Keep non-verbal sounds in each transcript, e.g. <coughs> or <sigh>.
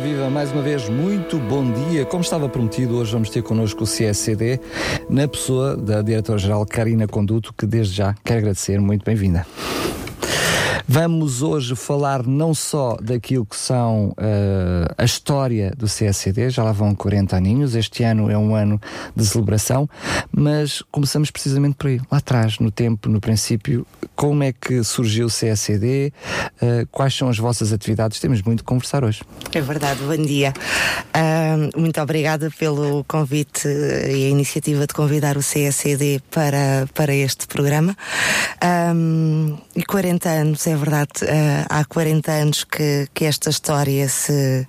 Viva, mais uma vez, muito bom dia. Como estava prometido, hoje vamos ter connosco o CSCD, na pessoa da Diretora-Geral Karina Conduto, que desde já quero agradecer. Muito bem-vinda. Vamos hoje falar não só daquilo que são uh, a história do CSCD, já lá vão 40 aninhos, este ano é um ano de celebração, mas começamos precisamente por aí, lá atrás, no tempo, no princípio, como é que surgiu o CSCD, uh, quais são as vossas atividades, temos muito a conversar hoje. É verdade, bom dia. Uh, muito obrigada pelo convite e a iniciativa de convidar o CSCD para, para este programa. Um, e 40 anos é verdade, uh, há 40 anos que, que esta história se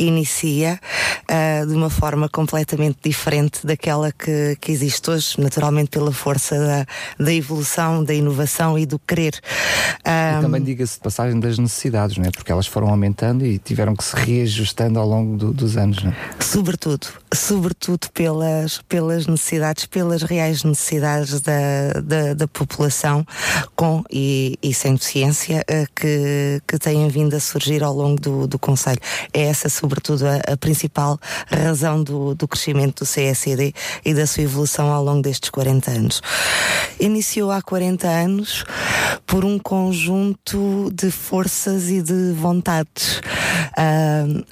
inicia uh, de uma forma completamente diferente daquela que, que existe hoje, naturalmente pela força da, da evolução, da inovação e do querer. Um, e também diga-se de passagem das necessidades, não é? Porque elas foram aumentando e tiveram que se reajustando ao longo do, dos anos, não é? Sobretudo, sobretudo pelas, pelas necessidades, pelas reais necessidades da, da, da população, com e, e sem deficiência uh, que, que têm vindo a surgir ao longo do, do Conselho. É essa, sobretudo, a, a principal razão do, do crescimento do CSD e da sua evolução ao longo destes 40 anos. Iniciou há 40 anos por um conjunto de forças e de vontades.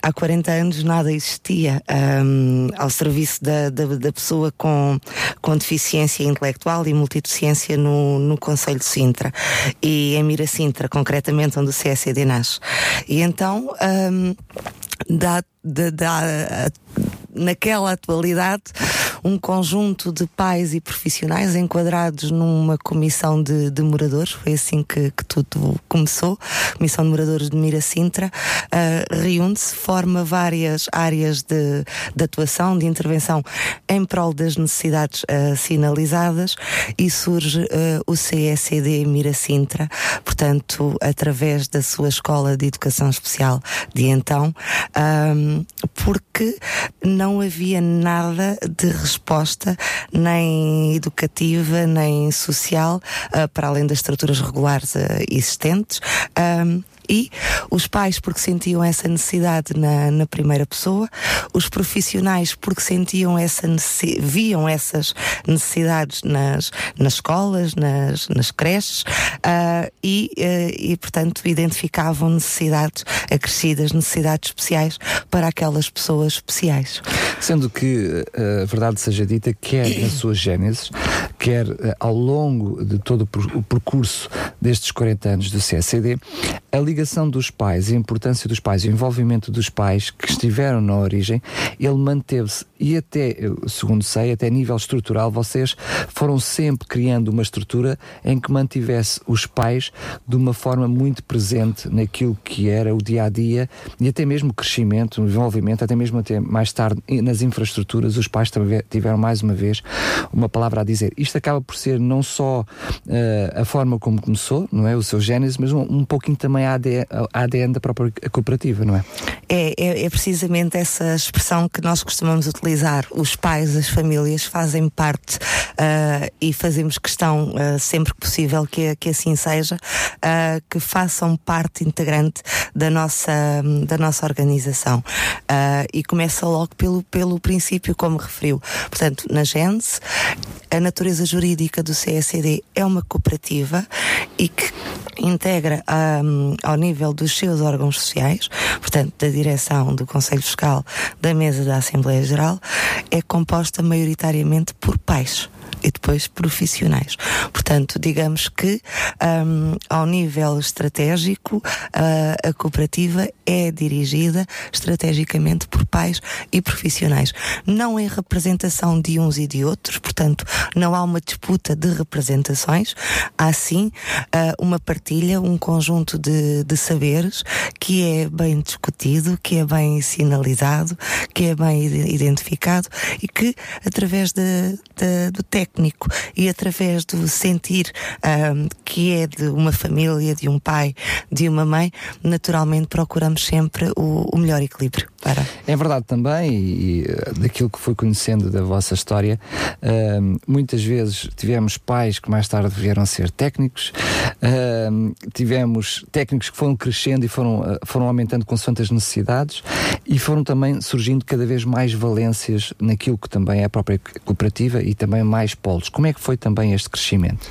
Há 40 anos nada existia um, ao serviço da, da, da, pessoa com, com deficiência intelectual e multideficiência no, no Conselho de Sintra e em Mira Sintra, concretamente onde o CSD nasce. E então um, naquela atualidade um conjunto de pais e profissionais enquadrados numa comissão de, de moradores, foi assim que, que, tudo começou, Comissão de Moradores de Mira Sintra, uh, reúne-se, forma várias áreas de, de, atuação, de intervenção em prol das necessidades uh, sinalizadas e surge uh, o CSD Mira Sintra, portanto, através da sua Escola de Educação Especial de então, um, porque não havia nada de resposta, nem educativa, nem social, uh, para além das estruturas regulares uh, existentes. E os pais porque sentiam essa necessidade na, na primeira pessoa, os profissionais porque sentiam essa viam essas necessidades nas, nas escolas, nas, nas creches uh, e, uh, e, portanto, identificavam necessidades acrescidas, necessidades especiais para aquelas pessoas especiais. Sendo que uh, a verdade seja dita, quer <coughs> na sua gênese, quer ao longo de todo o percurso destes 40 anos do CSCD, a ligação dos pais, a importância dos pais, o envolvimento dos pais que estiveram na origem, ele manteve-se e até, segundo sei, até nível estrutural, vocês foram sempre criando uma estrutura em que mantivesse os pais de uma forma muito presente naquilo que era o dia a dia e até mesmo o crescimento, o desenvolvimento, até mesmo até mais tarde nas infraestruturas, os pais tiveram mais uma vez uma palavra a dizer. Isto acaba por ser não só uh, a forma como começou, não é? O seu gênese, mas um, um pouquinho também a ADN, ADN da própria cooperativa, não é? É, é? é precisamente essa expressão que nós costumamos utilizar. Os pais, as famílias fazem parte uh, e fazemos questão uh, sempre que possível que, que assim seja, uh, que façam parte integrante da nossa, da nossa organização. e começa logo pelo, pelo princípio, como referiu. Portanto, na Gênese, a natureza jurídica do CSD é uma cooperativa e que integra um, ao nível dos seus órgãos sociais, portanto, da direção do Conselho Fiscal, da mesa da Assembleia Geral, é composta maioritariamente por pais e depois profissionais. Portanto, digamos que um, ao nível estratégico, uh, a cooperativa é dirigida estrategicamente por pais e profissionais, não em representação de uns e de outros, portanto, não há uma disputa de representações, há sim uh, uma partilha, um conjunto de, de saberes que é bem discutido, que é bem sinalizado, que é bem identificado e que, através de, de, do e através do sentir um, que é de uma família, de um pai, de uma mãe, naturalmente procuramos sempre o, o melhor equilíbrio. Para. É verdade também, e, e daquilo que fui conhecendo da vossa história, uh, muitas vezes tivemos pais que mais tarde vieram a ser técnicos, uh, tivemos técnicos que foram crescendo e foram, uh, foram aumentando consoante as necessidades e foram também surgindo cada vez mais valências naquilo que também é a própria cooperativa e também mais polos. Como é que foi também este crescimento?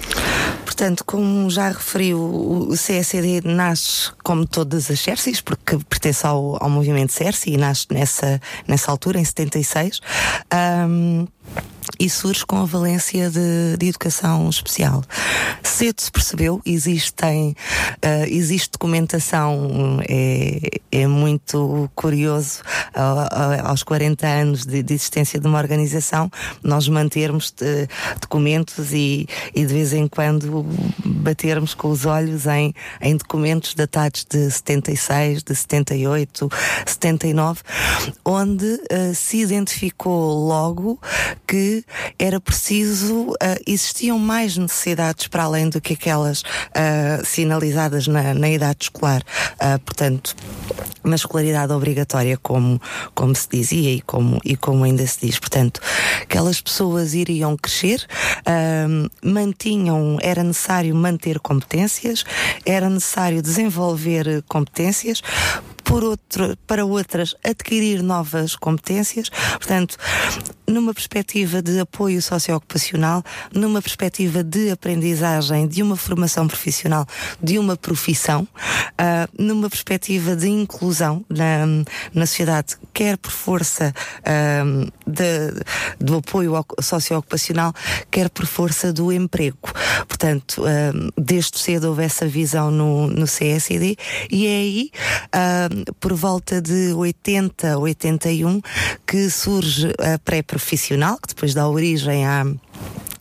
Portanto, como já referiu, o CSD nasce como todas as CERCIs, porque pertence ao, ao movimento CERCI e nasce nessa, nessa altura, em 76. Um, e surge com a valência de, de, educação especial. Cedo se percebeu, existem, uh, existe documentação, é, é muito curioso, uh, aos 40 anos de, de, existência de uma organização, nós mantermos de, eh, documentos e, e, de vez em quando batermos com os olhos em, em documentos datados de 76, de 78, 79, onde uh, se identificou logo que era preciso, uh, existiam mais necessidades para além do que aquelas uh, sinalizadas na, na, idade escolar. Uh, portanto, uma escolaridade obrigatória, como, como se dizia e como, e como ainda se diz. Portanto, aquelas pessoas iriam crescer, mantinham, era necessário manter competências, era necessário desenvolver competências, por outro, para outras adquirir novas competências. Portanto, numa perspectiva de apoio socioocupacional, numa perspectiva de aprendizagem, de uma formação profissional, de uma profissão, uh, numa perspectiva de inclusão na, na sociedade, quer por força uh, de, do apoio socioocupacional, quer por força do emprego. Portanto, uh, desde cedo houve essa visão no, no CSD e é aí por volta de 80, 81, que surge a pré-profissional, que depois dá origem à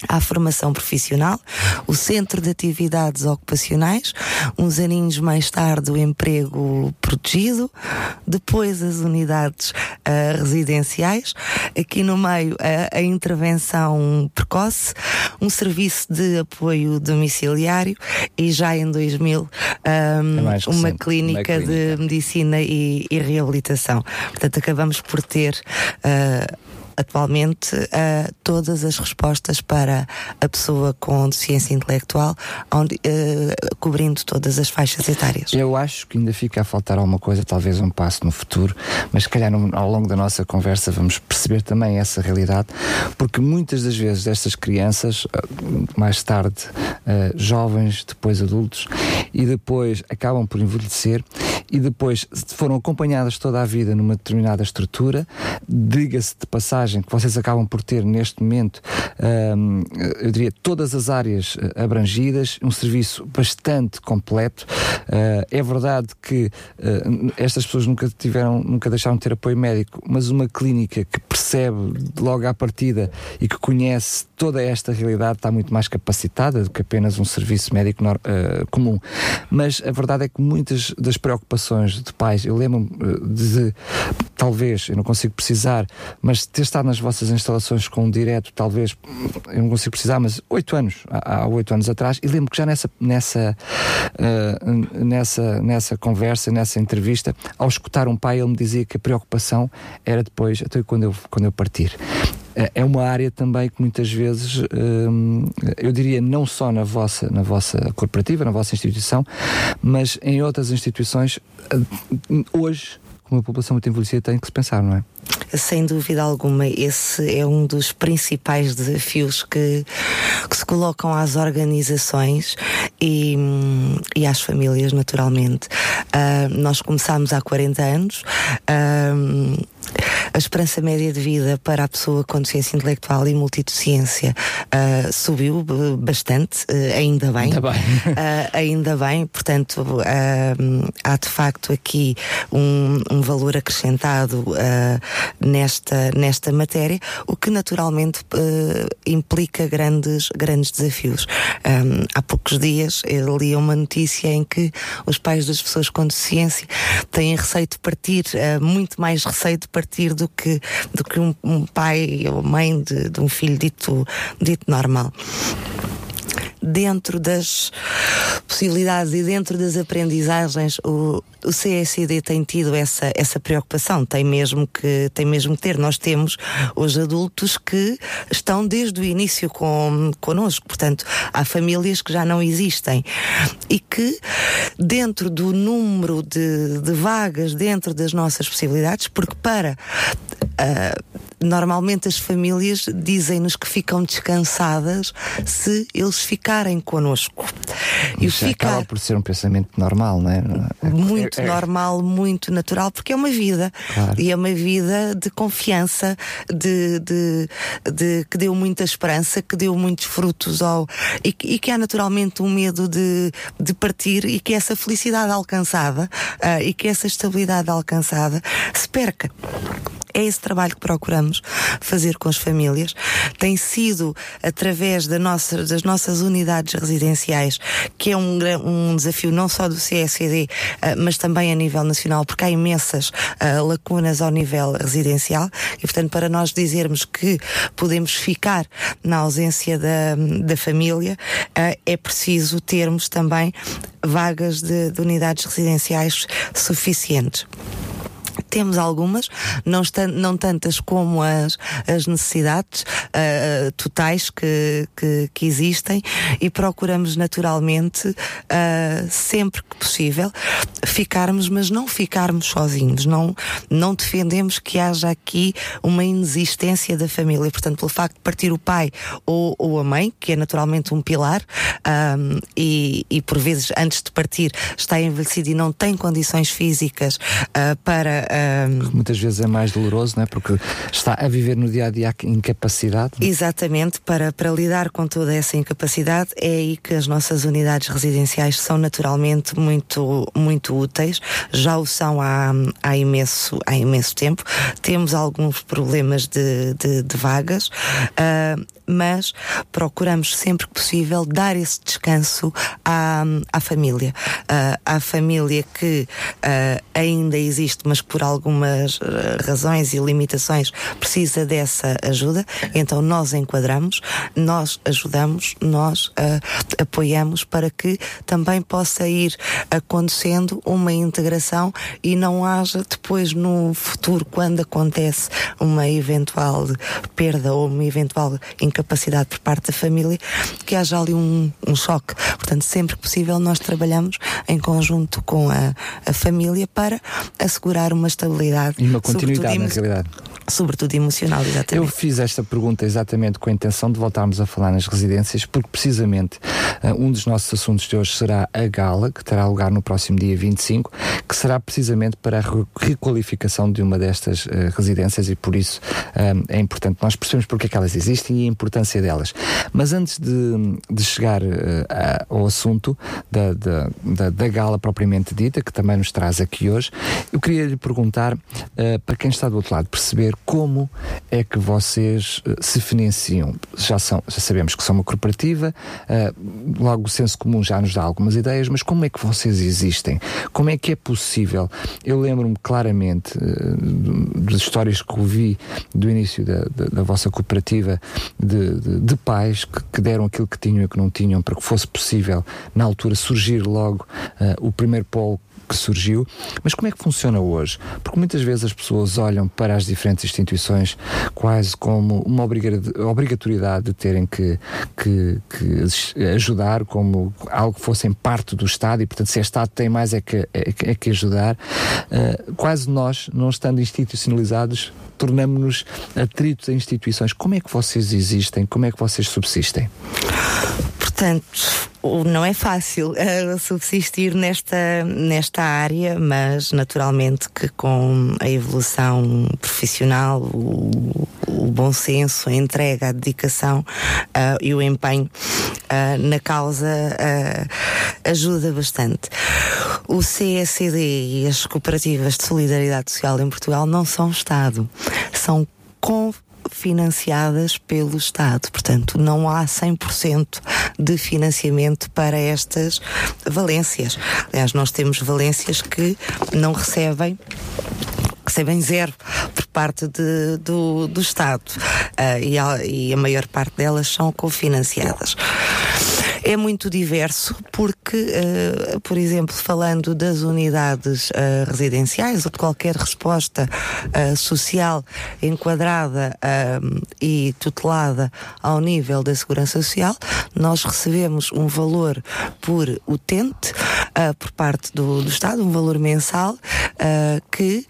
à formação profissional, o Centro de Atividades Ocupacionais, uns aninhos mais tarde o emprego protegido, depois as unidades uh, residenciais, aqui no meio a, a, intervenção precoce, um serviço de apoio domiciliário e já em 2000 um, é uma, clínica uma, clínica de medicina e, e, reabilitação. Portanto, acabamos por ter uh, atualmente uh, todas as respostas para a pessoa com deficiência intelectual, onde, uh, cobrindo todas as faixas etárias. Eu acho que ainda fica a faltar alguma coisa, talvez um passo no futuro, mas se calhar no, ao longo da nossa conversa vamos perceber também essa realidade, porque muitas das vezes estas crianças, ah, mais tarde uh, jovens, depois adultos, e depois acabam por envelhecer e depois foram acompanhadas toda a vida numa determinada estrutura, diga-se de passagem que vocês acabam por ter neste momento, um, eu diria, todas as áreas eh, abrangidas, um serviço bastante completo. Uh, é verdade que uh, estas pessoas nunca tiveram, nunca deixaram de ter apoio médico, mas uma clínica que percebe logo à partida e que conhece toda esta realidade está muito mais capacitada do que apenas um serviço médico uh, comum. Mas a verdade é que muitas das preocupações de pais, eu lembro-me de, talvez, eu não consigo precisar, mas ter estado nas vossas instalações com um direto, talvez, eu não consigo precisar, mas oito anos, há oito anos atrás, e lembro que já nessa, nessa, uh, nessa, nessa conversa, nessa entrevista, ao escutar um pai, ele me dizia que a preocupação era depois, até quando eu, quando eu partir. eh, é uma área também que muitas vezes hum, eu diria não só na vossa na vossa corporativa na vossa instituição mas em outras instituições hoje uma população muito envelhecida tem que se pensar, não é? Sem dúvida alguma, esse é um dos principais desafios que, que se colocam às organizações e, e às famílias, naturalmente. Uh, nós começámos há 40 anos. Uh, a esperança média de vida para a pessoa com deficiência intelectual e multideficiência uh, subiu bastante, uh, ainda bem. Ainda bem. uh, <laughs> ainda bem, portanto, há de facto aqui um, um valor acrescentado nesta, nesta matéria, o que naturalmente implica grandes, grandes desafios. Um, há poucos dias eu li uma notícia em que os pais das pessoas com deficiência têm receio de partir, muito mais receio de partir do que, do que um, um pai ou mãe de, de um filho dito, dito normal dentro das possibilidades e dentro das aprendizagens, o, o CSD tem tido essa, essa preocupação, tem mesmo, que, tem mesmo que ter. Nós temos os adultos que estão desde o início com, connosco, portanto, há famílias que já não existem e que, dentro do número de, de vagas, dentro das nossas possibilidades, porque para. Uh, normalmente as famílias dizem-nos que ficam descansadas se eles ficarem connosco. E Isso ficar... acaba por ser um pensamento normal, não é? Muito é, é... normal, muito natural, porque é uma vida. Claro. E é uma vida de confiança, de, de, de, que deu muita esperança, que deu muitos frutos ao. E, e que há naturalmente um medo de, de partir e que essa felicidade alcançada uh, e que essa estabilidade alcançada se perca. É esse trabalho que procuramos fazer com as famílias. Tem sido através da nossa, das nossas unidades residenciais, que é um, um desafio não só do uh, ah, mas também a nível nacional, porque há imensas uh, lacunas ao nível residencial e, portanto, para nós dizermos que podemos ficar na ausência da, da família, uh, é preciso termos também vagas de, de unidades residenciais suficientes. Temos algumas, não, não tantas como as, as necessidades uh, totais que, que, que, existem e procuramos naturalmente, uh, sempre que possível, ficarmos, mas não ficarmos sozinhos. Não, não defendemos que haja aqui uma inexistência da família. Portanto, pelo facto de partir o pai ou, ou a mãe, que é naturalmente um pilar, um, e, e por vezes antes de partir está envelhecido e não tem condições físicas uh, para Muitas vezes é mais doloroso, não é? Porque está a viver no dia a dia a incapacidade. É? Exatamente, para, para lidar com toda essa incapacidade, é aí que as nossas unidades residenciais são naturalmente muito, muito úteis. Já o são há, há, imenso, há imenso tempo. Temos alguns problemas de, de, de vagas. Uh, mas procuramos sempre que possível dar esse descanso à, à família. Uh, à família que uh, ainda existe, mas que por algumas uh, razões e limitações precisa dessa ajuda, então nós enquadramos, nós ajudamos, nós apoiamos para que também possa ir acontecendo uma integração e não haja depois no futuro, quando acontece uma eventual perda ou uma eventual incapacidade por parte da família, que haja ali um, um choque. Portanto, sempre que possível, nós trabalhamos em conjunto com a, a família para assegurar uma estabilidade. E uma continuidade, na realidade sobretudo emocional, exatamente. Eu fiz esta pergunta exatamente com a intenção de voltarmos a falar nas residências, porque precisamente uh, um dos nossos assuntos de hoje será a gala, que terá lugar no próximo dia 25, que será precisamente para a requalificação de uma destas uh, residências e por isso uh, é importante nós percebemos porque é que elas existem e a importância delas. Mas antes de, de chegar ao assunto da, da, da, da, gala propriamente dita, que também nos traz aqui hoje, eu queria lhe perguntar para quem está do outro lado perceber perceber como é que vocês uh, se financiam. Já, são, já sabemos que são uma corporativa, uh, logo o senso comum já nos dá algumas ideias, mas como é que vocês existem? Como é que é possível? Eu lembro-me claramente uh, das histórias que ouvi do início da, da, da vossa cooperativa de, de, de pais que, que, deram aquilo que tinham e que não tinham para que fosse possível, na altura, surgir logo o primeiro polo que surgiu, mas como é que funciona hoje? Porque muitas vezes as pessoas olham para as diferentes instituições quase como uma obrigatoriedade de terem que, que, que ajudar, como algo que fossem parte do Estado e, portanto, se é Estado tem mais é que, é, é que ajudar. Uh, quase nós, não estando institucionalizados, tornamos-nos atritos a instituições. Como é que vocês existem? Como é que vocês subsistem? Portanto, não é fácil uh, subsistir nesta, nesta área, mas naturalmente que com a evolução profissional, o, o bom senso, a entrega, a dedicação uh, e o empenho uh, na causa ajuda bastante. O CSD e as cooperativas de solidariedade social em Portugal não são Estado, são financiadas pelo Estado. Portanto, não há 100% de financiamento para estas valências. Aliás, nós temos valências que não recebem recebem zero por parte de, do, do Estado uh, e, a, e a maior parte delas são cofinanciadas é muito diverso porque, uh, por exemplo, falando das unidades uh, residenciais ou de qualquer resposta uh, social enquadrada e tutelada ao nível da segurança social, nós recebemos um valor por utente por parte do, do Estado, um valor mensal que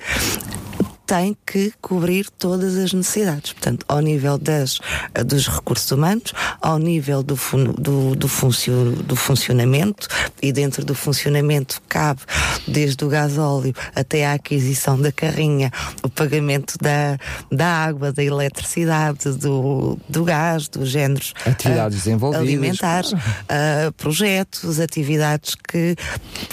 tem que cobrir todas as necessidades. Portanto, ao nível das, dos recursos humanos, ao nível do, fun, do, do, funcio, do funcionamento, e dentro do funcionamento cabe desde o gasóleo até a aquisição da carrinha, o pagamento da, da água, da eletricidade, do, do gás, dos géneros atividades uh, alimentares, uh, projetos, atividades que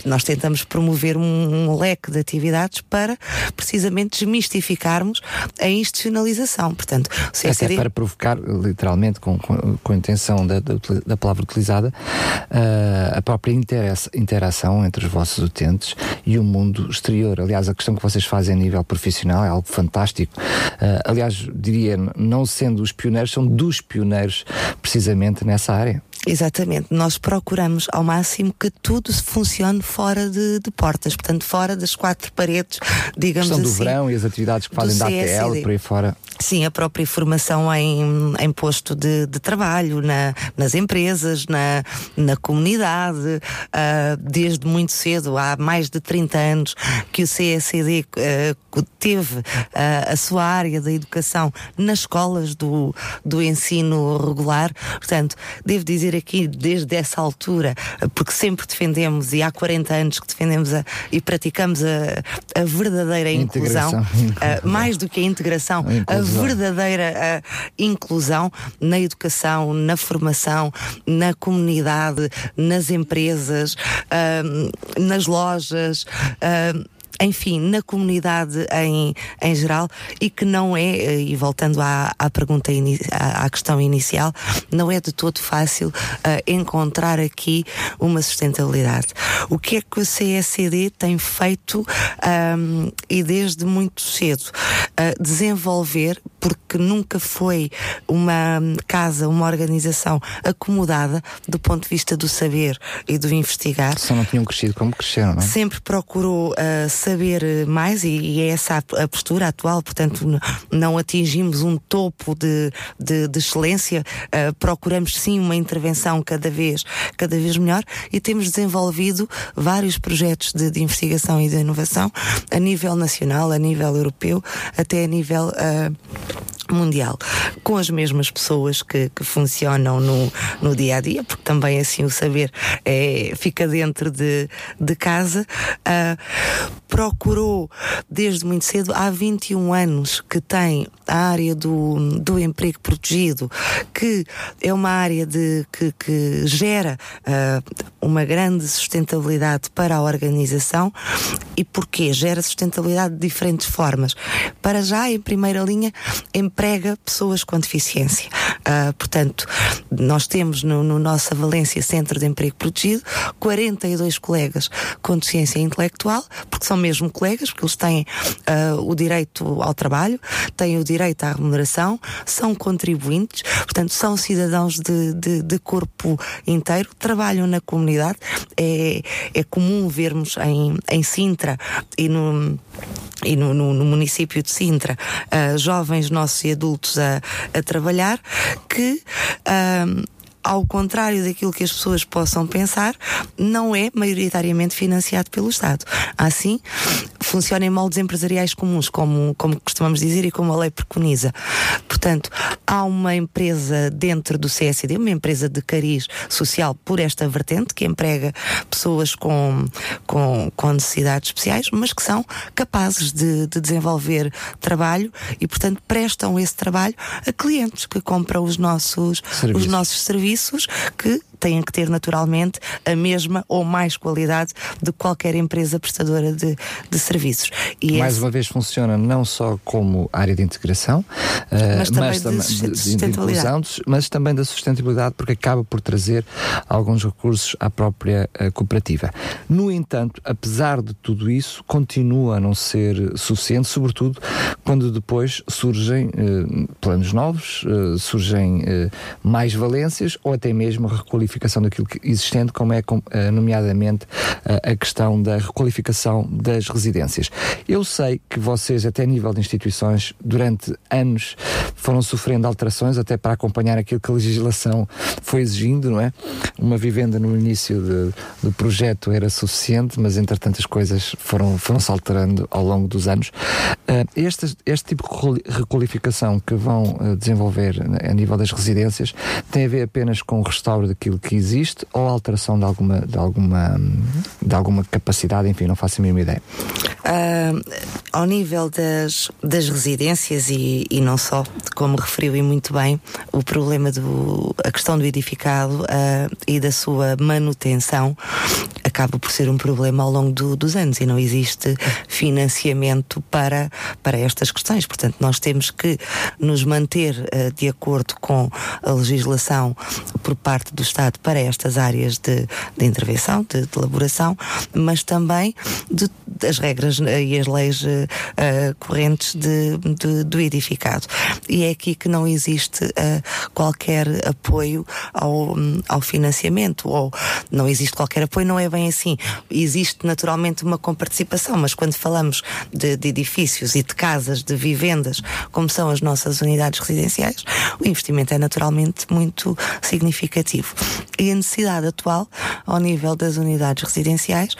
nós tentamos promover um, um leque de atividades para precisamente desmistificar desmistificarmos a institucionalização. Portanto, o CSD... Até para provocar, literalmente, com, com, com a intenção da, da, da, palavra utilizada, uh, a própria interação entre os vossos utentes e o mundo exterior. Aliás, a questão que vocês fazem a nível profissional é algo fantástico. Uh, aliás, diria, não sendo os pioneiros, são dos pioneiros precisamente nessa área. Exatamente. Nós procuramos ao máximo que tudo funcione fora de, de portas, portanto, fora das quatro paredes, digamos assim. do verão e as atividades que fazem da ATL por aí fora. Sim, a própria formação em, em posto de, de trabalho, na, nas empresas, na, na comunidade, uh, desde muito cedo, há mais de 30 anos, que o CSD uh, teve uh, a sua área da educação nas escolas do, do ensino regular. Portanto, devo dizer aqui, desde essa altura, porque sempre defendemos, e há 40 anos que defendemos a, e praticamos a, a verdadeira inclusão, <laughs> mais do que a integração, a, a verdadeira uh, inclusão na educação, na formação, na comunidade, nas empresas, uh, nas lojas. Enfim, na comunidade em, em geral e que não é, eh, e voltando à, à pergunta, à, questão inicial, não é de todo fácil uh, encontrar aqui uma sustentabilidade. O que é que o CSCD tem feito um, e desde muito cedo? Uh, desenvolver, porque nunca foi uma casa, uma organização acomodada do ponto de vista do saber e do investigar. Só não tinham crescido como cresceram, não é? Sempre procurou uh, saber mais e, e, é essa a, a, postura atual, portanto não atingimos um topo de, de, de excelência, uh, procuramos sim uma intervenção cada vez, cada vez melhor e temos desenvolvido vários projetos de, de investigação e de inovação a nível nacional, a nível europeu, até a nível uh, mundial, com as mesmas pessoas que, que, funcionam no, no dia a dia, porque também assim o saber é, fica dentro de, de casa. Uh, procurou desde muito cedo, há 21 anos que tem a área do, do emprego protegido, que é uma área de, que, que gera uh, uma grande sustentabilidade para a organização. E porquê? Gera sustentabilidade de diferentes formas. Para já, em primeira linha, emprega pessoas com deficiência. Uh, portanto, nós temos no, no nossa Valência Centro de Emprego Protegido 42 colegas com deficiência intelectual, porque são mesmo colegas, porque eles têm uh, o direito ao trabalho, têm o direito à remuneração, são contribuintes, portanto, são cidadãos de, de, de corpo inteiro, trabalham na comunidade. É, é comum vermos em, em Sintra e no e no, no, no, município de Sintra, uh, jovens nossos e adultos a, a trabalhar, que uh, ao contrário daquilo que as pessoas possam pensar, não é maioritariamente financiado pelo Estado. Assim, funciona em moldes empresariais comuns, como, como costumamos dizer e como a lei preconiza. Portanto, há uma empresa dentro do CSD, uma empresa de cariz social por esta vertente, que emprega pessoas com, com, com necessidades especiais, mas que são capazes de, de desenvolver trabalho e, portanto, prestam esse trabalho a clientes que compram os nossos os nossos serviços que têm que ter naturalmente a mesma ou mais qualidade de qualquer empresa prestadora de, de serviços. E mais esse... uma vez funciona não só como área de integração, mas, uh, também, mas também de, de, sustentabilidade. De mas também da sustentabilidade, porque acaba por trazer alguns recursos à própria uh, cooperativa. No entanto, apesar de tudo isso, continua a não ser suficiente, sobretudo quando depois surgem uh, planos novos, surgem mais valências ou até mesmo a requalificação daquilo que existente, como é eh, nomeadamente eh, a questão da requalificação das residências. Eu sei que vocês, até a nível de instituições, durante anos foram sofrendo alterações até para acompanhar aquilo que a legislação foi exigindo, não é? Uma vivenda no início de, do projeto era suficiente, mas entretanto as coisas foram, foram se alterando ao longo dos anos. Uh, este, este tipo de requalificação que vão desenvolver a nível das residências tem a ver apenas com o restauro daquilo que existe ou alteração de alguma, de alguma, de alguma capacidade, enfim, não faço a mínima ideia. Uh, ao nível das, das residências e, e não só, como referiu e muito bem, o problema do a questão do edificado uh, e da sua manutenção acaba por ser um problema ao longo do, dos anos e não existe financiamento para, para estas questões. Portanto, nós temos que nos manter uh, de acordo com a legislação por parte do Estado para estas áreas de, de intervenção, de, de, elaboração, mas também de, das regras e as leis uh, correntes de, de, do edificado. E é aqui que não existe uh, qualquer apoio ao, ao financiamento, ou não existe qualquer apoio, não é bem assim. Existe naturalmente uma comparticipação, mas quando falamos de, de edifícios e de casas, de vivendas, como são as nossas unidades residenciais, o investimento é naturalmente muito significativo. E a necessidade atual, ao nível das unidades residenciais,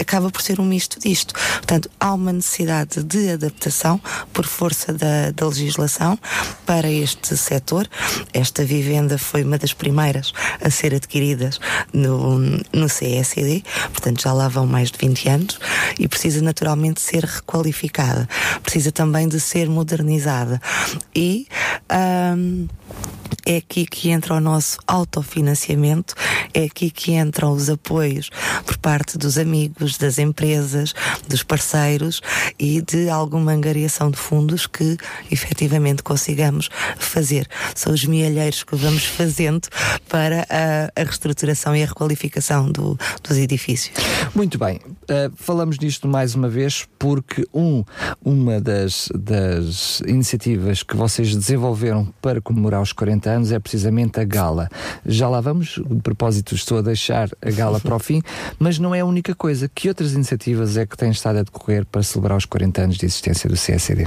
acaba por ser um misto disto. Portanto, há uma necessidade de adaptação por força da, da legislação para este setor. Esta vivenda foi uma das primeiras a ser adquiridas no, no CSD, portanto já lá vão mais de 20 anos e precisa naturalmente ser requalificada, precisa também de ser modernizada. E um, é aqui que entra o nosso autofinanciamento, é aqui que entram os apoios por parte dos amigos, das empresas, dos parceiros e de alguma angariação de fundos que efetivamente consigamos fazer. São os mielheiros que vamos fazendo para a, a reestruturação e a requalificação do, dos edifícios. Muito bem, uh, falamos disto mais uma vez porque um, uma das, das iniciativas que vocês desenvolveram para comemorar os 40 anos é precisamente a gala. Já lá vamos, de propósito estou a deixar a gala para o fim, mas não é a única coisa. Que outras iniciativas é que têm estado a decorrer para celebrar os 40 anos de existência do CSD?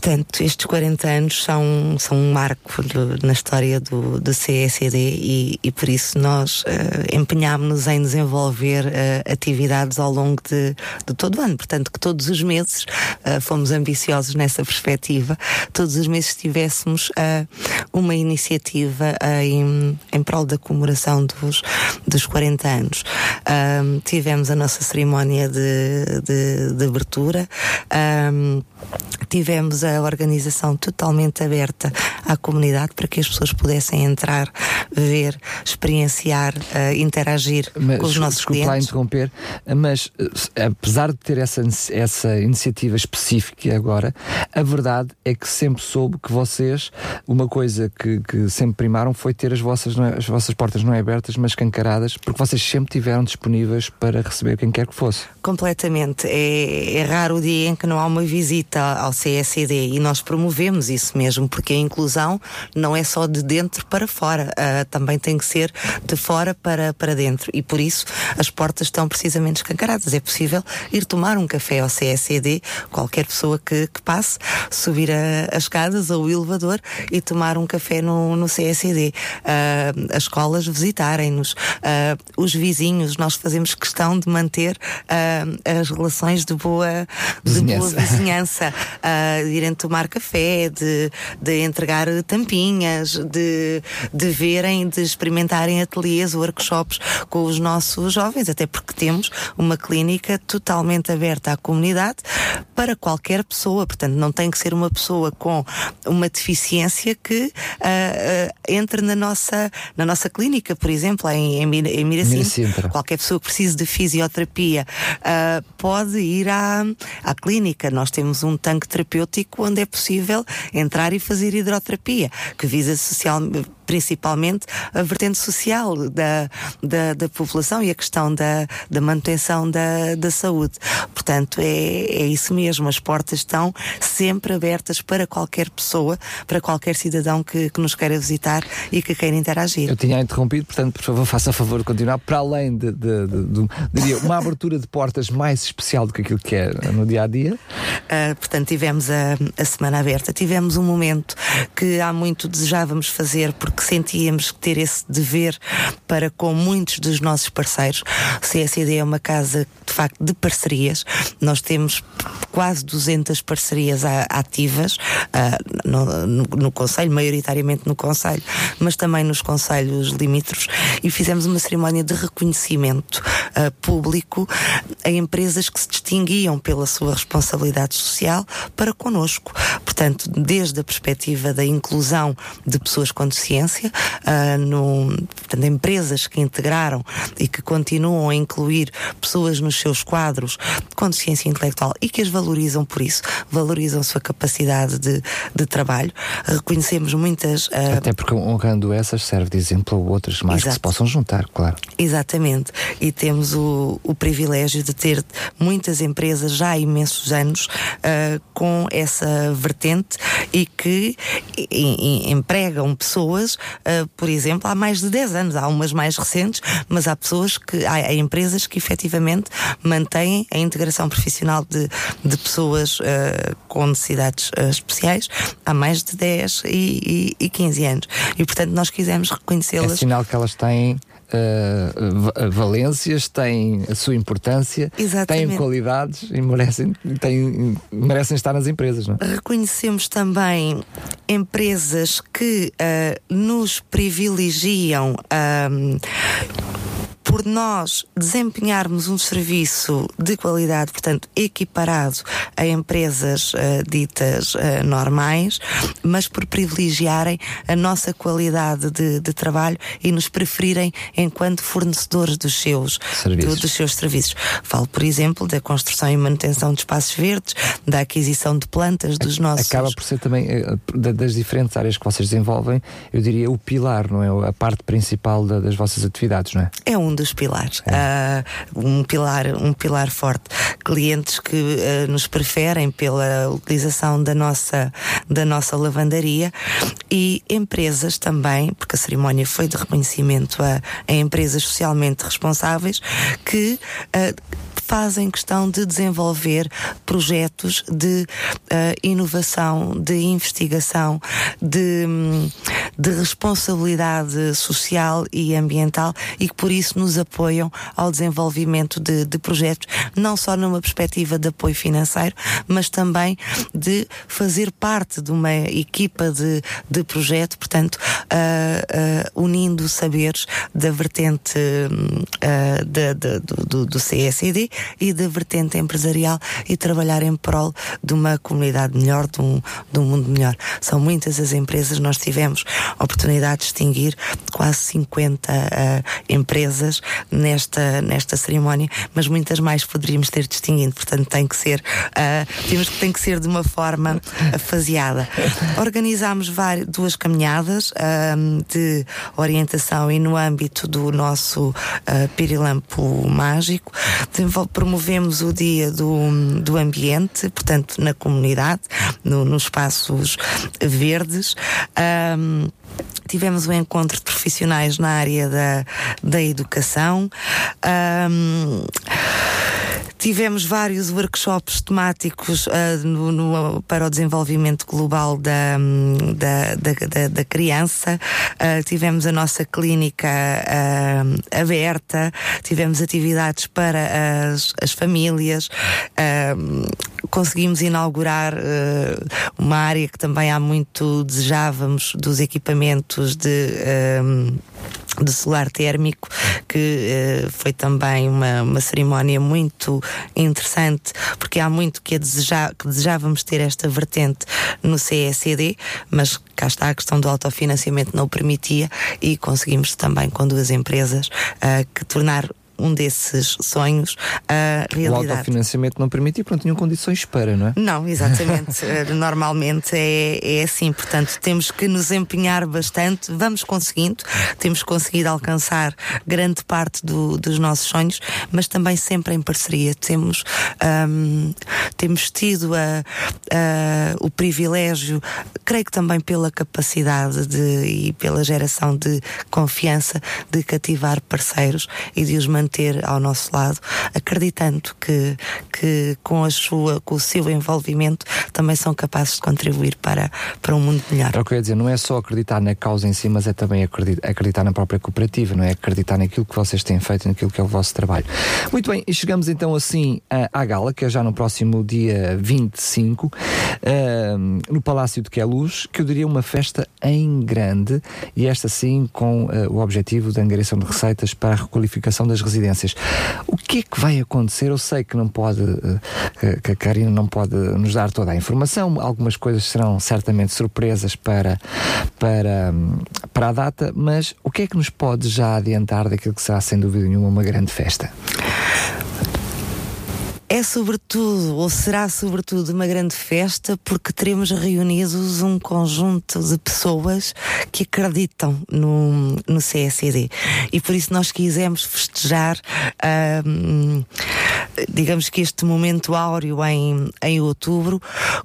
Portanto, estes 40 anos são, são um marco na história do, do CSD e, e por isso nós uh, empenhámos-nos em desenvolver uh, atividades ao longo de, de todo o ano. Portanto, que todos os meses uh, fomos ambiciosos nessa perspectiva, todos os meses tivéssemos uh, uma iniciativa em, em prol da comemoração dos, dos 40 anos. Tivemos a nossa cerimónia de, de, de abertura. Tivemos a organização totalmente aberta à comunidade para que as pessoas pudessem entrar, ver, experienciar, uh, interagir mas, com os nossos desculpa clientes. lá interromper, mas eh, apesar de ter essa, essa iniciativa específica agora, a verdade é que sempre soube que vocês, uma coisa que, que sempre primaram foi ter as vossas, é, as vossas portas não é abertas, mas cancaradas, porque vocês sempre tiveram disponíveis para receber quem quer que fosse. Completamente. É, é raro o dia em que não há uma visita ao CSD e nós promovemos isso mesmo, porque a inclusão não é só de dentro para fora, uh, também tem que ser de fora para, para dentro e por isso as portas estão precisamente escancaradas. É possível ir tomar um café ao CSCD, qualquer pessoa que, que passe, subir a, as escadas ou o elevador e tomar um café no, no CSCD. Uh, as escolas visitarem-nos, uh, os vizinhos, nós fazemos questão de manter uh, as relações de boa vizinhança, de boa vizinhança de tomar café, de, de entregar tampinhas, de, de verem, de experimentarem ateliês, workshops com os nossos jovens, até porque temos uma clínica totalmente aberta à comunidade para qualquer pessoa, portanto não tem que ser uma pessoa com uma deficiência que uh, uh, entre na nossa, na nossa clínica, por exemplo, em, em, em Miracim. Qualquer pessoa que precise de fisioterapia uh, pode ir à, à clínica. Nós temos um tanque terapêutico onde é possível entrar e fazer hidroterapia, que visa social, principalmente a vertente social da, da, da população e a questão da, da manutenção da, da saúde. Portanto, é, é isso mesmo. As portas estão sempre abertas para qualquer pessoa, para qualquer cidadão que, que nos queira visitar e que queira interagir. Eu tinha interrompido, portanto, por favor, faça a favor de continuar. Para além de, de, de, de diria, uma abertura de portas mais especial do que aquilo que é no dia a dia. Uh, portanto, tivemos a, a semana aberta, tivemos um momento que há muito desejávamos fazer, porque que sentíamos ter esse dever para com muitos dos nossos parceiros. O CSD é uma casa, de facto, de parcerias. Nós temos quase 200 parcerias ativas uh, no, no, no Conselho, maioritariamente no Conselho, mas também nos Conselhos limítrofes, e fizemos uma cerimónia de reconhecimento uh, público a empresas que se distinguiam pela sua responsabilidade social para conosco. Portanto, desde a perspectiva da inclusão de pessoas com deficiência, uh, no, portanto, empresas que integraram e que continuam a incluir pessoas nos seus quadros com deficiência intelectual e que as valorizam por isso, valorizam a sua capacidade de, de trabalho. Reconhecemos muitas. Uh... Até porque honrando essas serve de exemplo a outras mais Exato. que se possam juntar, claro. Exatamente. E temos o, o privilégio de ter muitas empresas já há imensos anos uh, com essa vertente e que e, e, empregam pessoas uh, por exemplo, há mais de 10 anos. Há umas mais recentes, mas há pessoas que, há, há empresas que efetivamente mantêm a integração profissional de, de pessoas uh, com necessidades uh, especiais há mais de 10 e, e, e 15 anos. E portanto nós quisemos reconhecê-las. É sinal que elas têm uh, valências, têm a sua importância, Exatamente. têm qualidades e merecem, têm, merecem estar nas empresas. Não é? Reconhecemos também empresas que uh, nos privilegiam. Uh, por nós desempenharmos um serviço de qualidade, portanto, equiparado a empresas uh, ditas uh, normais, mas por privilegiarem a nossa qualidade de, de, trabalho e nos preferirem enquanto fornecedores dos seus serviços. Do, dos seus serviços. Falo, por exemplo, da construção e manutenção de espaços verdes, da aquisição de plantas dos nossos. Acaba por ser também, eh, das diferentes áreas que vocês desenvolvem, eu diria o pilar, não é? A parte principal da, das vossas atividades, não é? É um dos pilares. Uh, um pilar, um pilar forte. Clientes que uh, nos preferem pela utilização da nossa, da nossa lavandaria e empresas também, porque a cerimónia foi de reconhecimento a, a empresas socialmente responsáveis que uh, fazem questão de desenvolver projetos de uh, inovação, de investigação, de, de responsabilidade social e ambiental e que por isso nos apoiam ao desenvolvimento de, de projetos, não só numa perspectiva de apoio financeiro, mas também de fazer parte de uma equipa de, de projeto, portanto, uh, uh, unindo saberes da vertente uh, do, do e da vertente empresarial e trabalhar em prol de uma comunidade melhor, de um, de um mundo melhor. São muitas as empresas, nós tivemos a oportunidade de distinguir quase 50 uh, empresas nesta, nesta cerimónia, mas muitas mais poderíamos ter distinguido, portanto tem que ser, uh, temos tem que ser de uma forma faseada. Organizámos várias, duas caminhadas uh, de orientação e no âmbito do nosso uh, Pirilampo Mágico, promovemos o dia do, do ambiente, portanto, na comunidade, no, nos espaços verdes. Um, tivemos um encontro de profissionais na área da, da educação. Um, Tivemos vários workshops temáticos uh, no, no, para o desenvolvimento global da, da, da, da, criança. Uh, tivemos a nossa clínica uh, aberta, tivemos atividades para as, as famílias, conseguimos inaugurar uma área que também há muito desejávamos dos equipamentos de de solar térmico, que uh, foi também uma, uma cerimónia muito interessante, porque há muito que, desejar, que desejávamos ter esta vertente no CECD, mas cá está a questão do autofinanciamento não o permitia e conseguimos também com duas empresas uh, que tornar um desses sonhos a realidade. O autofinanciamento não permite e pronto, tinham condições para, não é? Não, exatamente. <laughs> Eh, normalmente é, é assim, portanto, temos que nos empenhar bastante, vamos conseguindo, temos conseguido alcançar grande parte do, dos nossos sonhos, mas também sempre em parceria. Temos, um, temos tido a, a, o privilégio, creio que também pela capacidade de, e pela geração de confiança de cativar parceiros e de os manter manter ao nosso lado, acreditando que, que com, a sua, com o seu envolvimento também são capazes de contribuir para, para um mundo melhor. É o eu ia dizer, não é só acreditar na causa em si, mas é também acreditar, na própria cooperativa, não é? Acreditar naquilo que vocês têm feito, naquilo que é o vosso trabalho. Muito bem, e chegamos então assim à, gala, que é já no próximo dia 25, uh, no Palácio de Queluz, que eu diria uma festa em grande, e esta sim com uh, o objetivo da angariação de receitas para a requalificação das residências residências. O que é que vai acontecer? Eu sei que não pode, eh, que a Karina não pode nos dar toda a informação, algumas coisas serão certamente surpresas para, para, para a data, mas o que é que nos pode já adiantar daquilo que será, sem dúvida nenhuma, uma grande festa? É sobretudo, ou será sobretudo, uma grande festa porque teremos reunidos um conjunto de pessoas que acreditam no, no CSD. E por isso nós quisemos festejar, digamos que este momento áureo em, em outubro,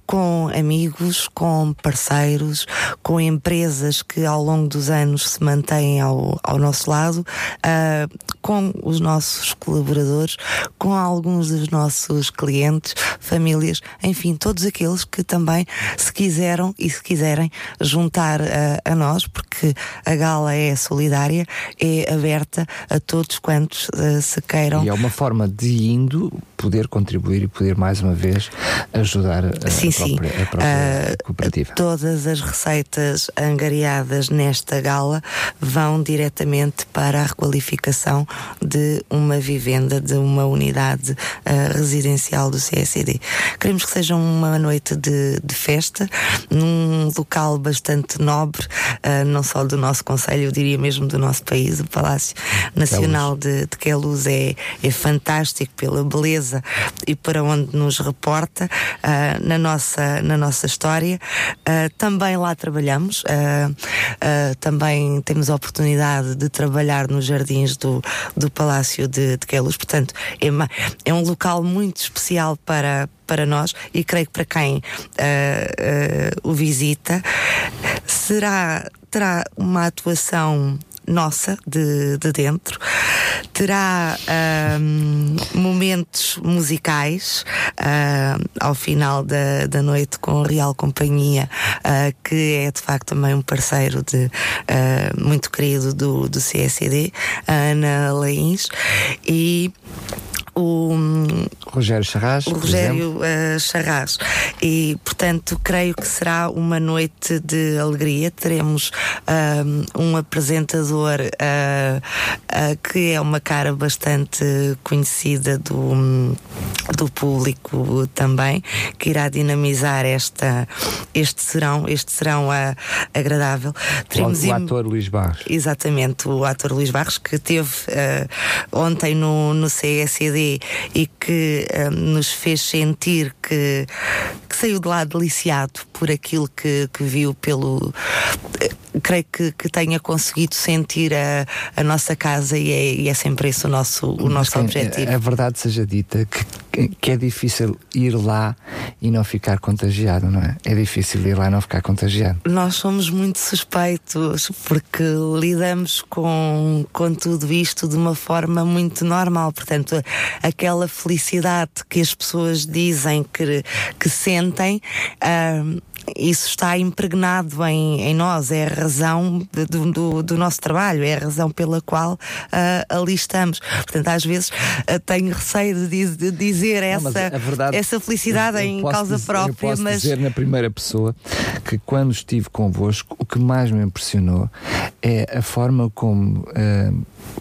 com amigos, com parceiros, com empresas que ao longo dos anos se mantêm ao, ao nosso lado, uh, com os nossos colaboradores, com alguns dos nossos nossos clientes, famílias, enfim, todos aqueles que também se quiseram e se quiserem juntar a, a nós, porque a gala é solidária, é aberta a todos quantos uh, se queiram. E é uma forma de indo poder contribuir e poder mais uma vez ajudar a, sim, a própria, sim. A própria uh, cooperativa. Todas as receitas angariadas nesta gala vão diretamente para a requalificação de uma vivenda, de uma unidade uh, residencial do CSD. Queremos que seja uma noite de, de festa, num local bastante nobre, uh, não só do nosso Conselho, eu diria mesmo do nosso país, o Palácio Nacional de, de Queluz é, é fantástico pela beleza e para onde nos reporta uh, na, nossa, na nossa história. Uh, também lá trabalhamos, também temos a oportunidade de trabalhar nos jardins do, do Palácio de, de Queluz, portanto, é, uma, é um local muito especial para, para nós e creio que para quem uh, uh, o visita será terá uma atuação nossa de, de dentro. Terá um, momentos musicais uh, ao final da, da noite com a Real Companhia, uh, que é de facto também um parceiro de, uh, muito querido do, do CSD, Ana Leins, e o Rogério Charras. O Rogério uh, Charras. E, portanto, creio que será uma noite de alegria. Teremos um, um apresentador uh, uh, que é uma cara bastante conhecida do, do público também, que irá dinamizar esta, este serão, este serão agradável. Teremos o, o ator Luís Barros. Exatamente, o ator Luís Barros, que teve ontem no, no CSD e que um, nos fez sentir que, que, saiu de lá deliciado por por aquilo que, que viu, pelo. Creio que, que tenha conseguido sentir a, a nossa casa e é, e é sempre esse o nosso, o Mas nosso objetivo. A, a verdade seja dita que, que é difícil ir lá e não ficar contagiado, não é? É difícil ir lá e não ficar contagiado. Nós somos muito suspeitos porque lidamos com, com tudo isto de uma forma muito normal. Portanto, aquela felicidade que as pessoas dizem que, que sentem. ahm, isso está impregnado em, em nós, é a razão do, do, do nosso trabalho, é a razão pela qual ah, ali estamos. Portanto, às vezes ah, tenho receio de, de dizer Não, essa, verdade- essa felicidade eu- eu em causa dizer- própria, Eu posso mas dizer na primeira pessoa que quando estive convosco, o que mais me impressionou é a forma como, ah,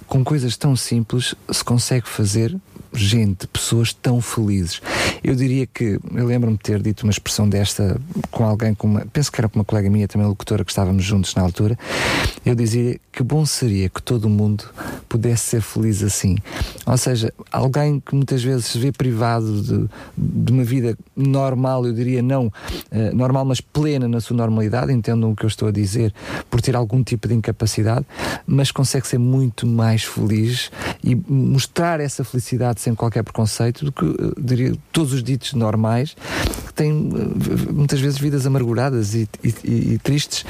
com coisas tão simples, se consegue fazer gente, pessoas tão felizes. Eu diria que, eu lembro-me de ter dito uma expressão desta com alguém, com uma, penso que era com uma colega minha, também locutora, que estávamos juntos na altura. Eu dizia que bom seria que todo mundo pudesse ser feliz assim. Ou seja, alguém que muitas vezes se vê privado de, de uma vida normal, eu diria não eh, normal, mas plena na sua normalidade, entendam o que eu estou a dizer, por ter algum tipo de incapacidade, mas consegue ser muito mais feliz e mostrar essa felicidade sem qualquer preconceito do que, eh, diria, todos os ditos normais que têm eh, muitas vezes vidas amarguradas e, e- e- e tristes.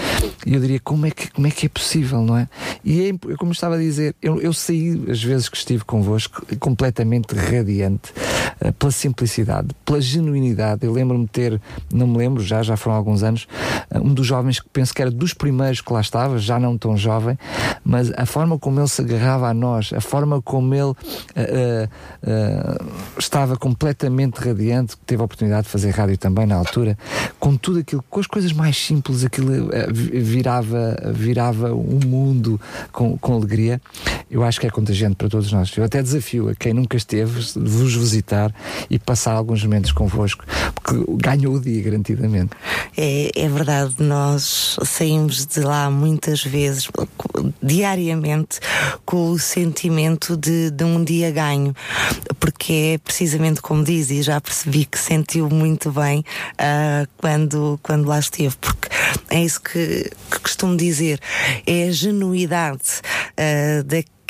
E eu diria, como é que, como é, que é possível, não é? E é, como estava a dizer, eu, eu saí, as vezes que estive convosco, completamente radiante eh, pela simplicidade, pela genuinidade. Eu lembro-me ter, não me lembro, já, já foram alguns anos, um dos jovens que penso que era dos primeiros que lá estava, já não tão jovem, mas a forma como ele se agarrava a nós, a forma como ele eh, eh, estava completamente radiante, teve a oportunidade de fazer rádio também na altura, com tudo aquilo, com as coisas mais simples, aquilo vi- virava, virava um mundo com, com alegria. Eu acho que é contagiante para todos nós. Eu até desafio a quem nunca esteve vos visitar e passar alguns momentos convosco, porque ganhou o dia, garantidamente. É, é verdade, nós saímos de lá muitas vezes, diariamente, com o sentimento de, de um dia ganho, porque é precisamente como diz, e já percebi que sentiu muito bem ah, quando, quando lá esteve, porque é isso que, que costumo dizer, é a genuidade ah,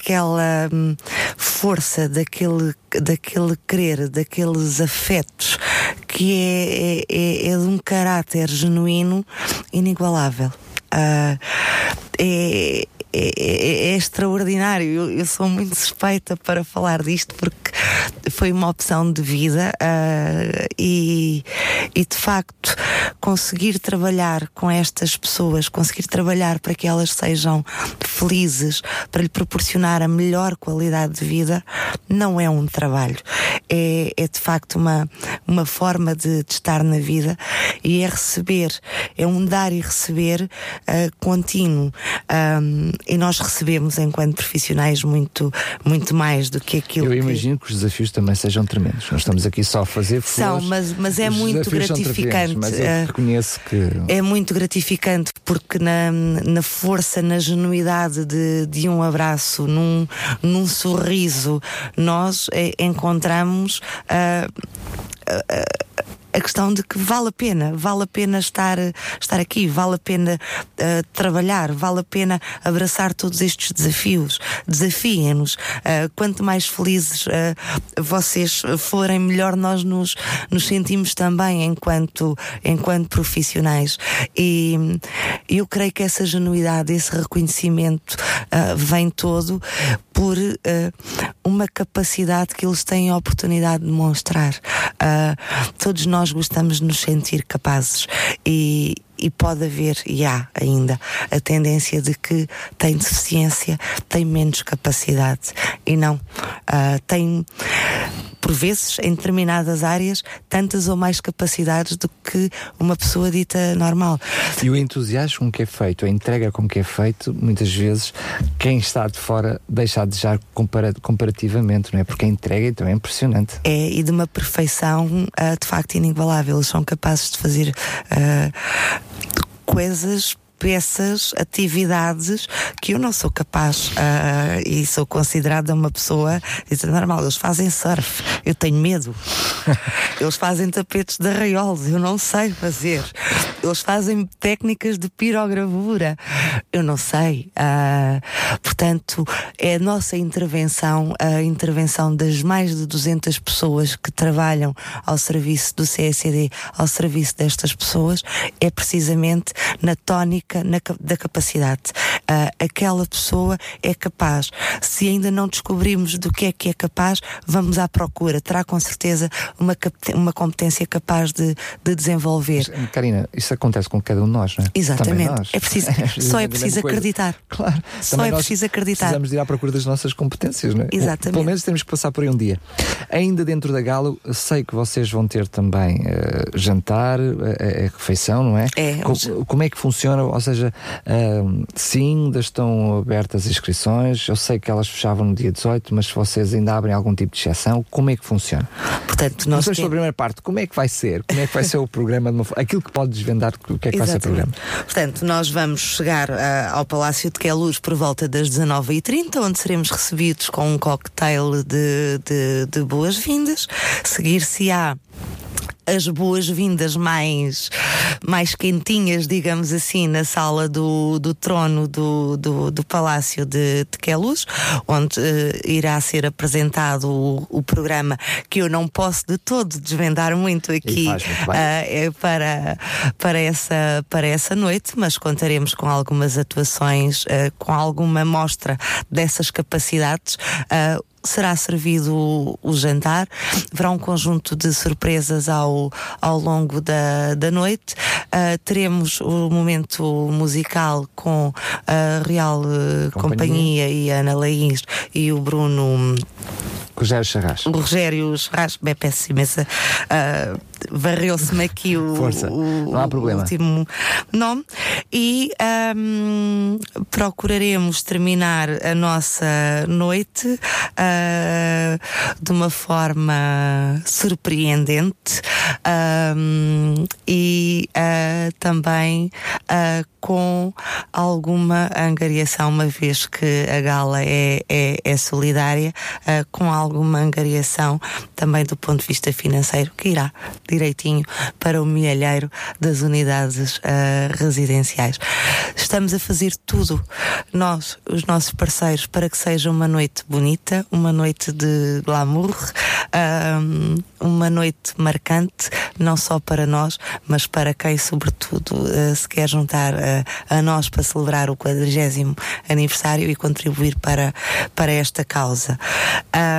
daquela hum, força, daquele, daquele querer, daqueles afetos que é, é, é, é de um caráter genuíno inigualável. Ah, é, é, é- é extraordinário. Eu, eu sou muito suspeita para falar disto porque foi uma opção de vida ah, e, e de facto conseguir trabalhar com estas pessoas, conseguir trabalhar para que elas sejam felizes, para lhe proporcionar a melhor qualidade de vida, não é um trabalho. É, é de facto uma, uma forma de, de estar na vida e é receber, é um dar e receber ah, contínuo. Ahm, e nós recebemos, enquanto profissionais, muito, muito mais do que aquilo Eu imagino que os desafios também sejam tremendos. Nós estamos aqui só a fazer São, flores. mas- mas é Os muito são gratificante, Mas eu eh, reconheço que É muito gratificante porque na, na força, na genuidade de, de um abraço, num, num sorriso, nós eh, encontramos ah, ah, a questão de que vale a pena, vale a pena estar, estar aqui, vale a pena ah, trabalhar, vale a pena abraçar todos estes desafios. Desafiem-nos. Ah, quanto mais felizes ah, vocês forem, melhor nós nos, nos sentimos também enquanto, enquanto profissionais. E eu creio que essa genuidade, esse reconhecimento vem todo por uma capacidade que eles têm a oportunidade de demonstrar. Ah, todos nós gostamos de nos sentir capazes e, e pode haver, e há ainda, a tendência de que tem deficiência, tem menos capacidade e não. ah, tem, por vezes, em determinadas áreas, tantas ou mais capacidades do que uma pessoa dita normal. E o entusiasmo com que é feito, a entrega com que é feito, muitas vezes quem está de fora deixa a desejar compara- comparativamente, não é? Porque a entrega então é impressionante. é, e de uma perfeição ah, de facto inigualável. Eles são capazes de fazer ah, coisas peças, atividades que eu não sou capaz uh, e sou considerada uma pessoa é normal. Eles fazem surf, eu tenho medo. <laughs> Eles fazem tapetes de arraiolos, eu não sei fazer. Eles fazem técnicas de pirogravura, eu não sei. Uh, portanto, é a nossa intervenção, a intervenção das mais de 200 pessoas que trabalham ao serviço do CSD, ao serviço destas pessoas, é precisamente na tónica na, da capacidade. Uh, aquela pessoa é capaz. Se ainda não descobrimos do que é que é capaz, vamos à procura. Terá com certeza uma, uma competência capaz de, de desenvolver. Mas, Karina, isso acontece com cada um de nós, não é? Exatamente. Nós. É preciso, <laughs> só é preciso acreditar. Claro. Só é preciso acreditar. Precisamos ir à procura das nossas competências, não é? Exatamente. Pelo menos temos que passar por aí um dia. Ainda dentro da Galo, sei que vocês vão ter também uh, jantar, a, uh, refeição, não é? É. Como, como é que funciona? Ou seja, uh, sim, ainda estão abertas as inscrições. Eu sei que elas fechavam no dia 18, mas se vocês ainda abrem algum tipo de exceção, como é que funciona? Portanto, nós temos... pela primeira parte, como é que vai ser? Como é que vai ser o programa? Uma... Aquilo que pode desvendar o que é que Exatamente. vai ser o programa? Portanto, nós vamos chegar uh, ao Palácio de Queluz por volta das 19h30, onde seremos recebidos com um cocktail de, de, de boas-vindas. Seguir-se-á as boas-vindas mais, mais quentinhas, digamos assim, na sala do, do trono do, do, do Palácio de, Queluz, onde uh, irá ser apresentado o, o, programa que eu não posso de todo desvendar muito aqui uh, para, para, essa, para essa noite, mas contaremos com algumas atuações, uh, com alguma mostra dessas capacidades. Será servido o, o, jantar, haverá um conjunto de surpresas ao, ao longo da, da noite. Uh, teremos o momento musical com a Real uh, Companhia. Companhia. e a Ana Laís e o Bruno. Rogério Charras. O Rogério Charras, bem, peço imensa. Uh, varreu-se-me aqui o, Força. o, Não há problema. último nome. E um, procuraremos terminar a nossa noite uh, de uma forma surpreendente um, e uh, também uh, com alguma angariação, uma vez que a gala é, é, é solidária, com alguma angariação também do ponto de vista financeiro que irá direitinho para o mielheiro das unidades uh, residenciais. Estamos a fazer tudo, nós, os nossos parceiros, para que seja uma noite bonita, uma noite de glamour, uh, uma noite marcante, não só para nós, mas para quem, sobretudo, uh, se quer juntar a nós para celebrar o 40 aniversário e contribuir para, para esta causa.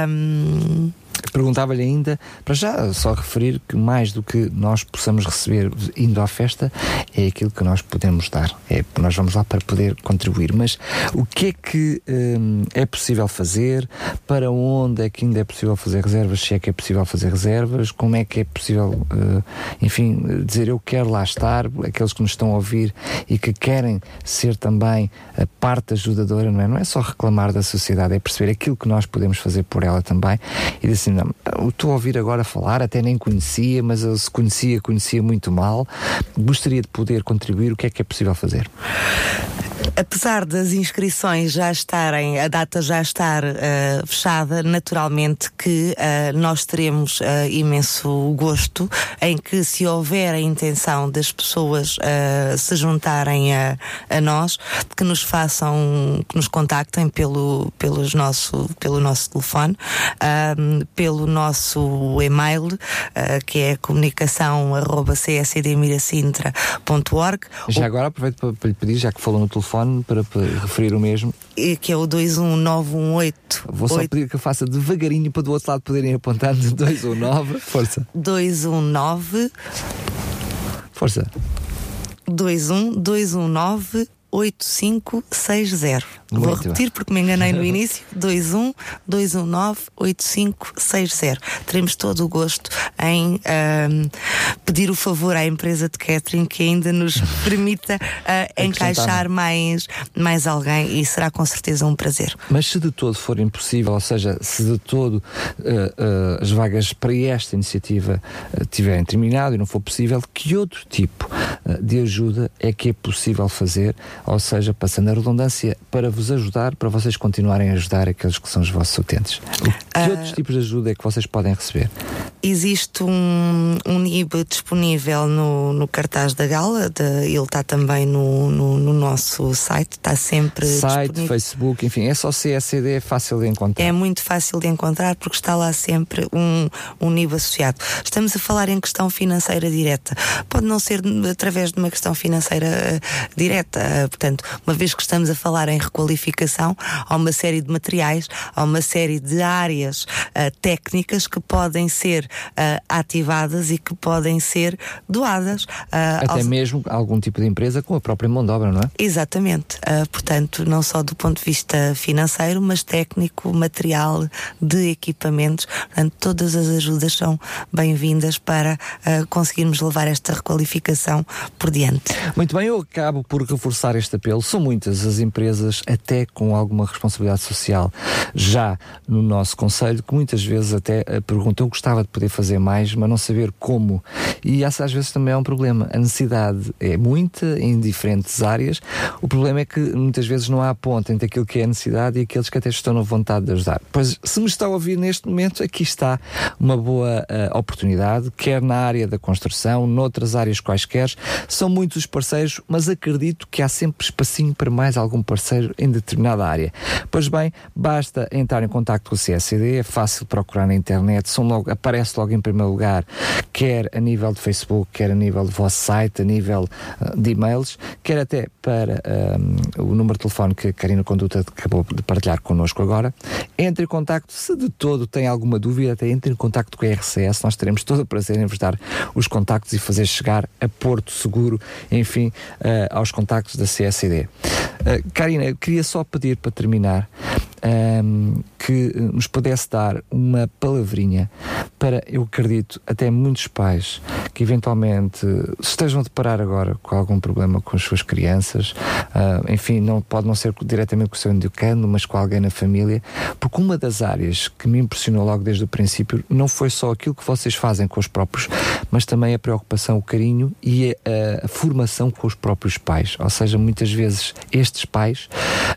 Um, Perguntava-lhe ainda, para já só referir que mais do que nós possamos receber indo à festa, é aquilo que nós podemos dar. É, nós vamos lá para poder contribuir. Mas o que é que hum, é possível fazer? Para onde é que ainda é possível fazer reservas? Se é que é possível fazer reservas? Como é que é possível, uh, enfim, dizer eu quero lá estar? Aqueles que nos estão a ouvir e que querem ser também a parte ajudadora, não é? Não é só reclamar da sociedade, é perceber aquilo que nós podemos fazer por ela também e assim, não, estou a ouvir agora falar, até nem conhecia, mas se conhecia, conhecia muito mal. Gostaria de poder contribuir, o que é que é possível fazer? Apesar das inscrições já estarem, a data já estar uh, fechada, naturalmente que uh, nós teremos uh, imenso gosto em que, se houver a intenção das pessoas se juntarem a, a, nós, que nos façam, que nos contactem pelo, pelos nosso, pelo nosso telefone, pelo nosso e-mail, que é comunicação.csdmiracintra.org. Já agora aproveito para lhe pedir, já que falou no telefone telefone para, referir o mesmo. E que é o 21918. Vou só 8... pedir que faça devagarinho para do outro lado poderem apontar de 219. Força. 219. Força. 21 219 8560. Vou Muito repetir porque me enganei no início: 21 219 8560. Teremos todo o gosto em ahm, pedir o favor à empresa de catering que ainda nos <laughs> permita ah, encaixar mais, mais alguém e será com certeza um prazer. Mas se de todo for impossível, ou seja, se de todo eh, eh, as vagas para esta iniciativa tiverem terminado e não for possível, que outro tipo de ajuda é que é possível fazer? Ou seja, passando a redundância, para vos ajudar, para vocês continuarem a ajudar aqueles que são os vossos utentes. Que outros tipos de ajuda é que vocês podem receber? Existe um, um NIB disponível no, no cartaz da gala, de- ele está também no, no, no nosso site, está sempre Site, disponível. Facebook, enfim, é só CSD, é fácil de encontrar. É muito fácil de encontrar porque está lá sempre um, um NIB associado. Estamos a falar em questão financeira direta. Pode não ser através de uma questão financeira eh, direta. eh, portanto, uma vez que estamos a falar em requalificação, há uma série de materiais, há uma série de áreas eh, técnicas que podem ser eh, ativadas e que podem ser doadas. eh, Até aos- mesmo algum tipo de empresa com a própria mão de obra, não é? Exatamente. Portanto, não só do ponto de vista financeiro, mas técnico, material, de equipamentos. Portanto, todas as ajudas são bem-vindas para conseguirmos levar esta requalificação por diante. Muito bem, eu acabo por reforçar este apelo. São muitas as empresas, até com alguma responsabilidade social, já no nosso Conselho, que muitas vezes até eh, perguntam: eu gostava de poder fazer mais, mas não saber como. E essa às vezes também é um problema. A necessidade é muita em diferentes áreas. O problema é que muitas vezes não há ponte entre aquilo que é a necessidade e aqueles que até estão na vontade de ajudar. Pois, se me está a ouvir neste momento, aqui está uma boa eh, oportunidade, quer na área da construção, noutras áreas quaisquer. São muitos os parceiros, mas acredito que há sempre espacinho para mais algum parceiro em determinada área. Pois bem, basta entrar em contato com o CSD, é fácil procurar na internet, são logo, aparece logo em primeiro lugar, quer a nível de Facebook, quer a nível do vosso site, a nível ah, de e-mails, quer até para ah, o número de telefone que a Karina Conduta acabou de partilhar connosco agora. Entre em contacto, se de todo tem alguma dúvida, até entre em contacto com a RCS, nós teremos todo o prazer em vos dar os contactos e fazer chegar a Porto Seguro, enfim, ah, aos contactos da CSD. Ah, Karina, eu queria só pedir para terminar ahm, que eh, nos pudesse dar uma palavrinha para, eu acredito, até muitos pais que eventualmente estejam a deparar agora com algum problema com as suas crianças, ah, enfim, não, pode não ser diretamente com o seu educando, mas com alguém na família, porque uma das áreas que me impressionou logo desde o princípio não foi só aquilo que vocês fazem com os próprios, mas também a preocupação, o carinho e a, a formação com os próprios pais. Ou seja, muitas vezes estes pais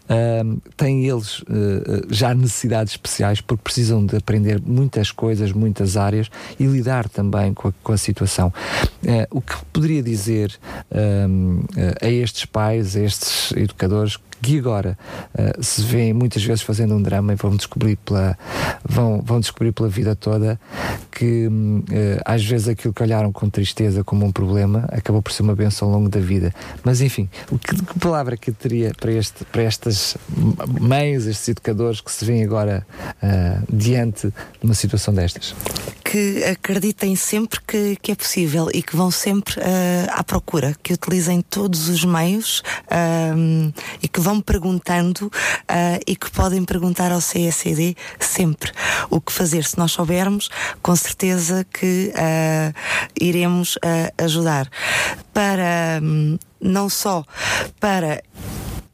ahm, têm eles eh, já necessidades especiais porque precisam de aprender muitas coisas, muitas áreas e lidar também com a, com a situação. Eh, o que poderia dizer ahm, a estes pais, a estes educadores que agora eh, se veem muitas vezes fazendo um drama e vão descobrir pela vão, vão descobrir pela vida toda que eh, às vezes aquilo que olharam com tristeza como um problema acabou por ser uma benção ao longo da vida mas enfim, o que, que palavra que teria para, este, para estas mães, estes educadores que se veem agora ah, diante de uma situação destas? que acreditem sempre que, que é possível e que vão sempre à procura, que utilizem todos os meios e que vão perguntando ah, e que podem perguntar ao CSD sempre o que fazer. Se nós soubermos, com certeza que ah, iremos ah, ajudar. Para hum, não só para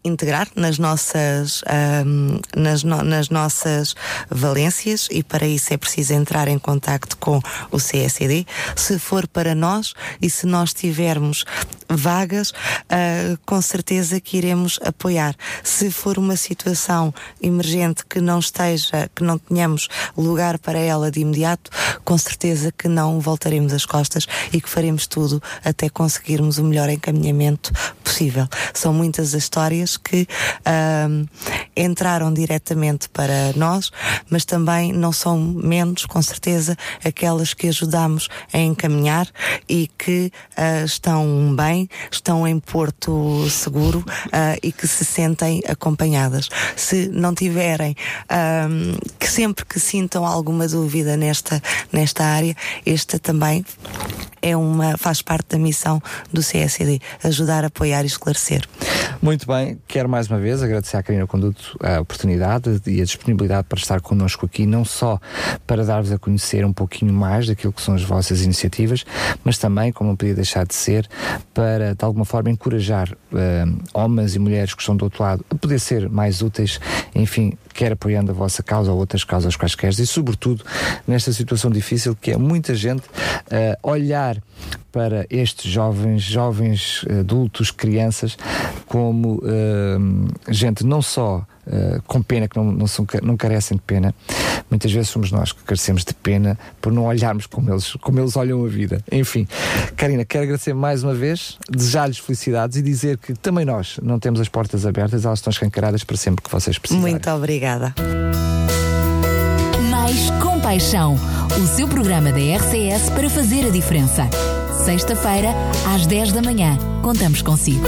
integrar nas nossas ahm, nas, no- nas nossas valências e para isso é preciso entrar em contacto com o CSD se for para nós e se nós tivermos vagas ah, com certeza que iremos apoiar. Se for uma situação emergente que não esteja que não tenhamos lugar para ela de imediato com certeza que não voltaremos as costas e que faremos tudo até conseguirmos o melhor encaminhamento possível. São muitas as histórias que ahm, entraram diretamente para nós, mas também não são menos, com certeza, aquelas que ajudamos a encaminhar e que ah, estão bem estão em porto seguro uh, e que se sentem acompanhadas. Se não tiverem, um, que sempre que sintam alguma dúvida nesta, nesta área, esta também é uma, faz parte da missão do CSD, ajudar, apoiar e esclarecer. Muito bem, quero mais uma vez agradecer à Carina Conduto a oportunidade e a disponibilidade para estar connosco aqui, não só para dar-vos a conhecer um pouquinho mais daquilo que são as vossas iniciativas, mas também, como não podia deixar de ser, para de alguma forma encorajar uh, homens e mulheres que estão do outro lado a poder ser mais úteis, enfim, quer apoiando a vossa causa ou outras causas quaisquer, e sobretudo nesta situação difícil que é muita gente uh, olhar para estes jovens, jovens adultos, crianças, como uh, gente não só Uh, com pena, que não, não, são, não carecem de pena. Muitas vezes somos nós que carecemos de pena por não olharmos como eles, como eles olham a vida. Enfim, Karina, quero agradecer mais uma vez, desejar-lhes felicidades e dizer que também nós não temos as portas abertas, elas estão escancaradas para sempre que vocês precisarem. Muito obrigada. Mais Compaixão, o seu programa da RCS para fazer a diferença. Sexta-feira, às 10 da manhã. Contamos consigo.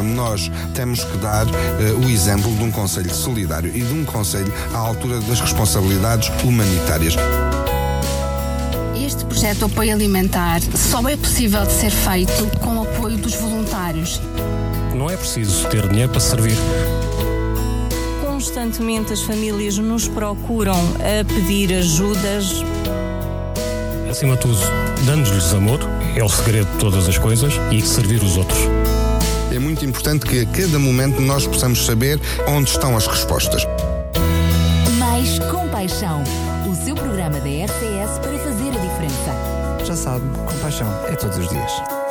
Nós temos que dar uh, o exemplo de um Conselho solidário e de um Conselho à altura das responsabilidades humanitárias. Este projeto de apoio alimentar só é possível de ser feito com o apoio dos voluntários. Não é preciso ter dinheiro para servir. Constantemente as famílias nos procuram a pedir ajudas. Acima de tudo, dando-lhes amor é o segredo de todas as coisas e servir os outros. É muito importante que a cada momento nós possamos saber onde estão as respostas. Mais Compaixão, o seu programa da RCS para fazer a diferença. Já sabe, compaixão é todos os dias.